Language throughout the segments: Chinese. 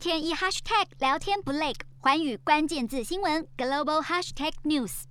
天一 hashtag 聊天不累，寰宇关键字新闻 global hashtag news。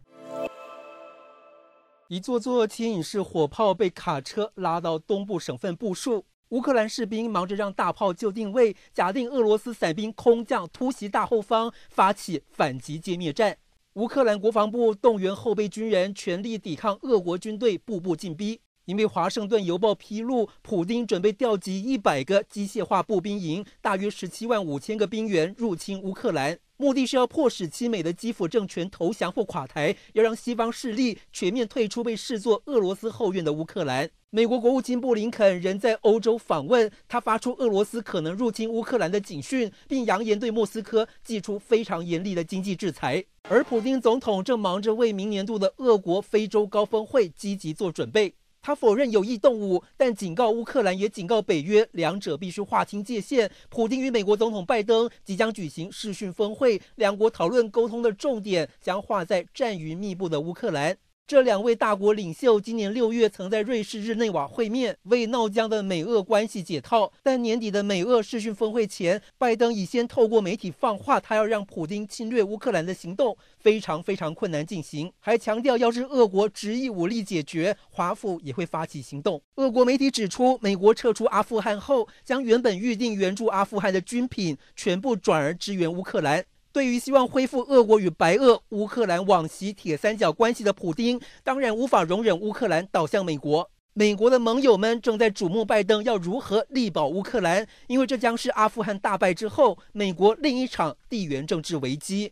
一座座牵引式火炮被卡车拉到东部省份部署，乌克兰士兵忙着让大炮就定位，假定俄罗斯伞兵空降突袭大后方，发起反击歼灭战。乌克兰国防部动员后备军人，全力抵抗俄国军队步步进逼。因为《华盛顿邮报》披露，普丁准备调集一百个机械化步兵营，大约十七万五千个兵员入侵乌克兰，目的是要迫使亲美的基辅政权投降或垮台，要让西方势力全面退出被视作俄罗斯后院的乌克兰。美国国务卿布林肯仍在欧洲访问，他发出俄罗斯可能入侵乌克兰的警讯，并扬言对莫斯科祭出非常严厉的经济制裁。而普丁总统正忙着为明年度的俄国非洲高峰会积极做准备。他否认有意动武，但警告乌克兰，也警告北约，两者必须划清界限。普京与美国总统拜登即将举行视讯峰会，两国讨论沟通的重点将划在战云密布的乌克兰。这两位大国领袖今年六月曾在瑞士日内瓦会面，为闹僵的美俄关系解套。但年底的美俄视讯峰会前，拜登已先透过媒体放话，他要让普京侵略乌克兰的行动非常非常困难进行，还强调要是俄国执意武力解决，华府也会发起行动。俄国媒体指出，美国撤出阿富汗后，将原本预定援助阿富汗的军品全部转而支援乌克兰。对于希望恢复俄国与白俄、乌克兰往昔铁三角关系的普丁，当然无法容忍乌克兰倒向美国。美国的盟友们正在瞩目拜登要如何力保乌克兰，因为这将是阿富汗大败之后美国另一场地缘政治危机。